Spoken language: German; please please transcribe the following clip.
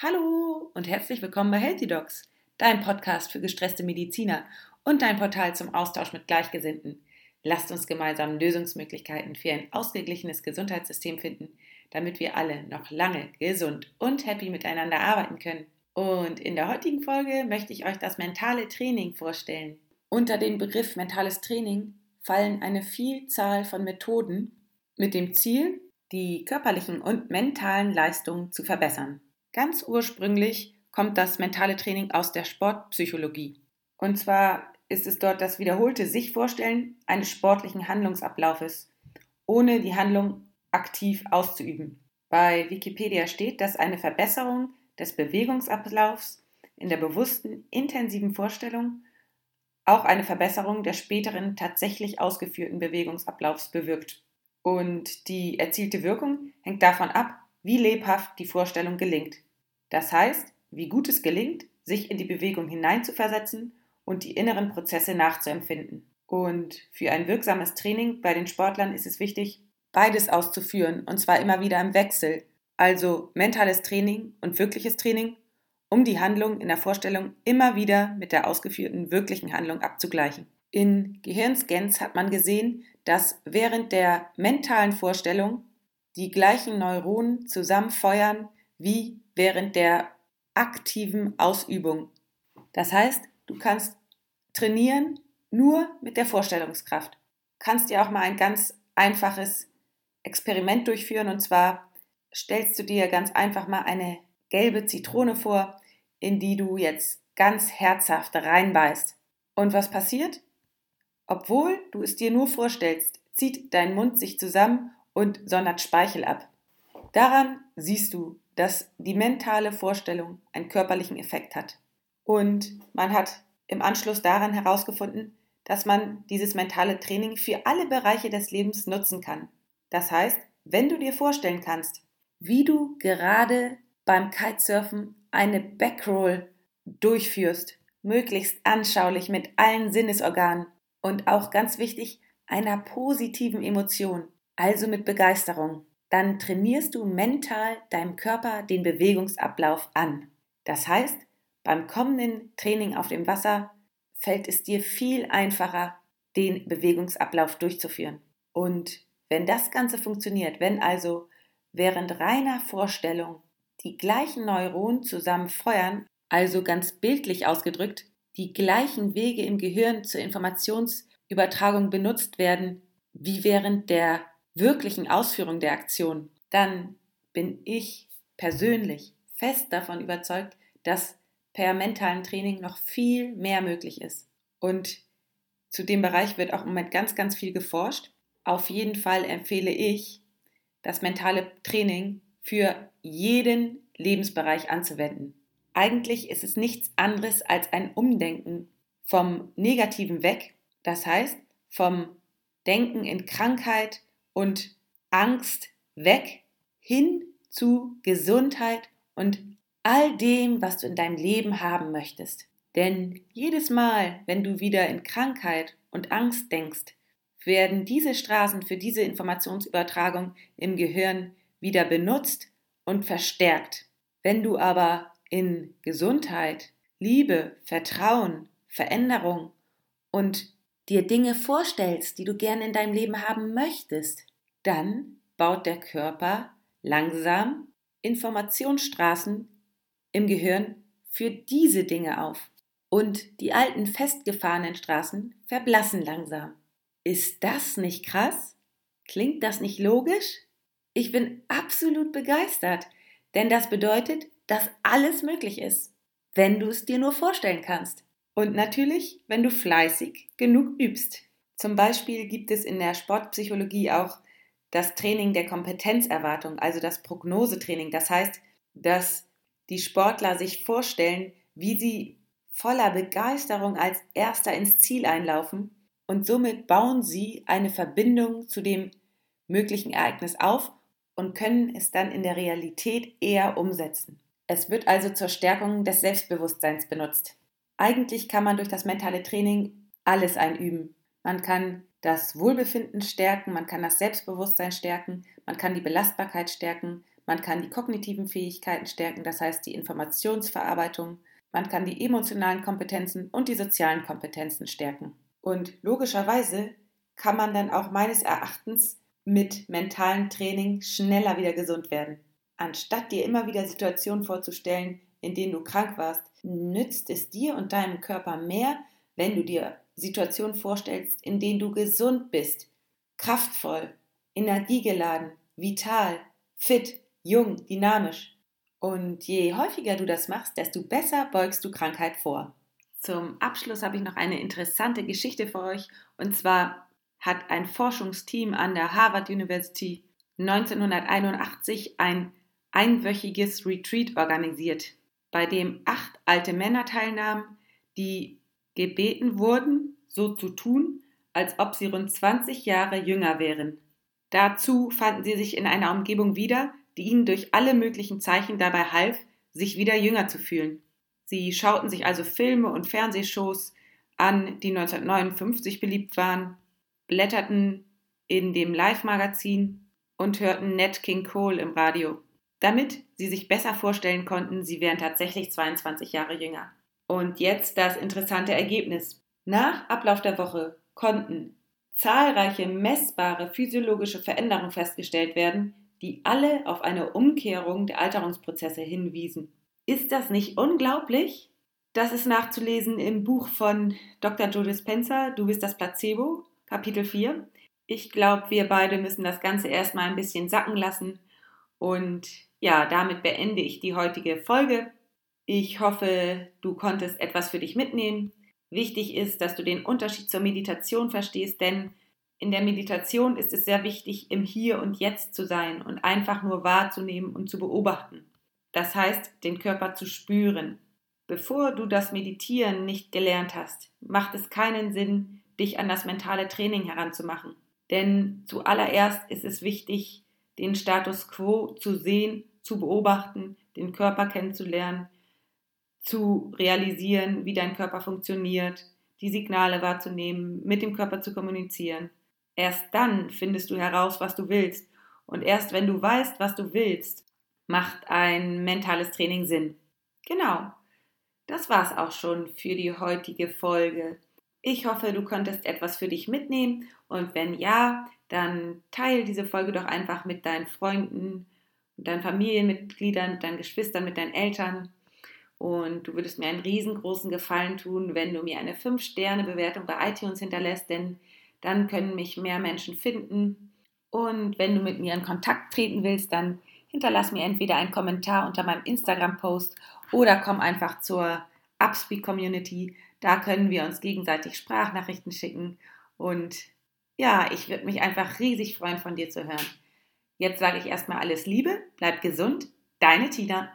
Hallo und herzlich willkommen bei Healthy Docs, dein Podcast für gestresste Mediziner und dein Portal zum Austausch mit Gleichgesinnten. Lasst uns gemeinsam Lösungsmöglichkeiten für ein ausgeglichenes Gesundheitssystem finden, damit wir alle noch lange gesund und happy miteinander arbeiten können. Und in der heutigen Folge möchte ich euch das mentale Training vorstellen. Unter den Begriff mentales Training fallen eine Vielzahl von Methoden mit dem Ziel, die körperlichen und mentalen Leistungen zu verbessern. Ganz ursprünglich kommt das mentale Training aus der Sportpsychologie. Und zwar ist es dort das wiederholte Sich-Vorstellen eines sportlichen Handlungsablaufes, ohne die Handlung aktiv auszuüben. Bei Wikipedia steht, dass eine Verbesserung des Bewegungsablaufs in der bewussten, intensiven Vorstellung auch eine Verbesserung der späteren tatsächlich ausgeführten Bewegungsablaufs bewirkt. Und die erzielte Wirkung hängt davon ab, wie lebhaft die Vorstellung gelingt. Das heißt, wie gut es gelingt, sich in die Bewegung hineinzuversetzen und die inneren Prozesse nachzuempfinden. Und für ein wirksames Training bei den Sportlern ist es wichtig, beides auszuführen, und zwar immer wieder im Wechsel, also mentales Training und wirkliches Training, um die Handlung in der Vorstellung immer wieder mit der ausgeführten wirklichen Handlung abzugleichen. In Gehirnscans hat man gesehen, dass während der mentalen Vorstellung die gleichen Neuronen zusammenfeuern wie während der aktiven Ausübung. Das heißt, du kannst trainieren nur mit der Vorstellungskraft. Kannst dir auch mal ein ganz einfaches Experiment durchführen und zwar stellst du dir ganz einfach mal eine gelbe Zitrone vor, in die du jetzt ganz herzhaft reinbeißt. Und was passiert? Obwohl du es dir nur vorstellst, zieht dein Mund sich zusammen und sondert Speichel ab. Daran siehst du, dass die mentale Vorstellung einen körperlichen Effekt hat. Und man hat im Anschluss daran herausgefunden, dass man dieses mentale Training für alle Bereiche des Lebens nutzen kann. Das heißt, wenn du dir vorstellen kannst, wie du gerade beim Kitesurfen eine Backroll durchführst, möglichst anschaulich mit allen Sinnesorganen und auch ganz wichtig, einer positiven Emotion, also mit Begeisterung, dann trainierst du mental deinem Körper den Bewegungsablauf an. Das heißt, beim kommenden Training auf dem Wasser fällt es dir viel einfacher, den Bewegungsablauf durchzuführen. Und wenn das Ganze funktioniert, wenn also während reiner Vorstellung die gleichen Neuronen zusammen feuern, also ganz bildlich ausgedrückt, die gleichen Wege im Gehirn zur Informationsübertragung benutzt werden, wie während der wirklichen Ausführung der Aktion, dann bin ich persönlich fest davon überzeugt, dass per mentalen Training noch viel mehr möglich ist. Und zu dem Bereich wird auch im Moment ganz, ganz viel geforscht. Auf jeden Fall empfehle ich, das mentale Training für jeden Lebensbereich anzuwenden. Eigentlich ist es nichts anderes als ein Umdenken vom Negativen weg, das heißt vom Denken in Krankheit und Angst weg hin zu Gesundheit und all dem, was du in deinem Leben haben möchtest. Denn jedes Mal, wenn du wieder in Krankheit und Angst denkst, werden diese Straßen für diese Informationsübertragung im Gehirn wieder benutzt und verstärkt. Wenn du aber in Gesundheit, Liebe, Vertrauen, Veränderung und dir Dinge vorstellst, die du gerne in deinem Leben haben möchtest, dann baut der Körper langsam Informationsstraßen im Gehirn für diese Dinge auf. Und die alten festgefahrenen Straßen verblassen langsam. Ist das nicht krass? Klingt das nicht logisch? Ich bin absolut begeistert, denn das bedeutet, dass alles möglich ist, wenn du es dir nur vorstellen kannst. Und natürlich, wenn du fleißig genug übst. Zum Beispiel gibt es in der Sportpsychologie auch das Training der Kompetenzerwartung, also das Prognosetraining. Das heißt, dass die Sportler sich vorstellen, wie sie voller Begeisterung als Erster ins Ziel einlaufen und somit bauen sie eine Verbindung zu dem möglichen Ereignis auf und können es dann in der Realität eher umsetzen. Es wird also zur Stärkung des Selbstbewusstseins benutzt. Eigentlich kann man durch das mentale Training alles einüben. Man kann das Wohlbefinden stärken, man kann das Selbstbewusstsein stärken, man kann die Belastbarkeit stärken, man kann die kognitiven Fähigkeiten stärken, das heißt die Informationsverarbeitung, man kann die emotionalen Kompetenzen und die sozialen Kompetenzen stärken. Und logischerweise kann man dann auch meines Erachtens mit mentalem Training schneller wieder gesund werden. Anstatt dir immer wieder Situationen vorzustellen, in denen du krank warst, nützt es dir und deinem Körper mehr, wenn du dir Situationen vorstellst, in denen du gesund bist, kraftvoll, energiegeladen, vital, fit, jung, dynamisch. Und je häufiger du das machst, desto besser beugst du Krankheit vor. Zum Abschluss habe ich noch eine interessante Geschichte für euch. Und zwar hat ein Forschungsteam an der Harvard University 1981 ein einwöchiges Retreat organisiert, bei dem acht alte Männer teilnahmen, die gebeten wurden, so zu tun, als ob sie rund 20 Jahre jünger wären. Dazu fanden sie sich in einer Umgebung wieder, die ihnen durch alle möglichen Zeichen dabei half, sich wieder jünger zu fühlen. Sie schauten sich also Filme und Fernsehshows an, die 1959 beliebt waren, blätterten in dem Live-Magazin und hörten Nat King Cole im Radio, damit sie sich besser vorstellen konnten, sie wären tatsächlich 22 Jahre jünger. Und jetzt das interessante Ergebnis. Nach Ablauf der Woche konnten zahlreiche messbare physiologische Veränderungen festgestellt werden, die alle auf eine Umkehrung der Alterungsprozesse hinwiesen. Ist das nicht unglaublich? Das ist nachzulesen im Buch von Dr. Joe Dispenza, Du bist das Placebo, Kapitel 4. Ich glaube, wir beide müssen das Ganze erstmal ein bisschen sacken lassen. Und ja, damit beende ich die heutige Folge. Ich hoffe, du konntest etwas für dich mitnehmen. Wichtig ist, dass du den Unterschied zur Meditation verstehst, denn in der Meditation ist es sehr wichtig, im Hier und Jetzt zu sein und einfach nur wahrzunehmen und zu beobachten. Das heißt, den Körper zu spüren. Bevor du das Meditieren nicht gelernt hast, macht es keinen Sinn, dich an das mentale Training heranzumachen. Denn zuallererst ist es wichtig, den Status quo zu sehen, zu beobachten, den Körper kennenzulernen, zu realisieren, wie dein Körper funktioniert, die Signale wahrzunehmen, mit dem Körper zu kommunizieren. Erst dann findest du heraus, was du willst. Und erst wenn du weißt, was du willst, macht ein mentales Training Sinn. Genau. Das war's auch schon für die heutige Folge. Ich hoffe, du konntest etwas für dich mitnehmen und wenn ja, dann teile diese Folge doch einfach mit deinen Freunden, deinen Familienmitgliedern, mit deinen Geschwistern, mit deinen Eltern. Und du würdest mir einen riesengroßen Gefallen tun, wenn du mir eine 5-Sterne-Bewertung bei iTunes hinterlässt, denn dann können mich mehr Menschen finden. Und wenn du mit mir in Kontakt treten willst, dann hinterlass mir entweder einen Kommentar unter meinem Instagram-Post oder komm einfach zur Upspeak Community. Da können wir uns gegenseitig Sprachnachrichten schicken. Und ja, ich würde mich einfach riesig freuen, von dir zu hören. Jetzt sage ich erstmal alles Liebe, bleib gesund, deine Tina.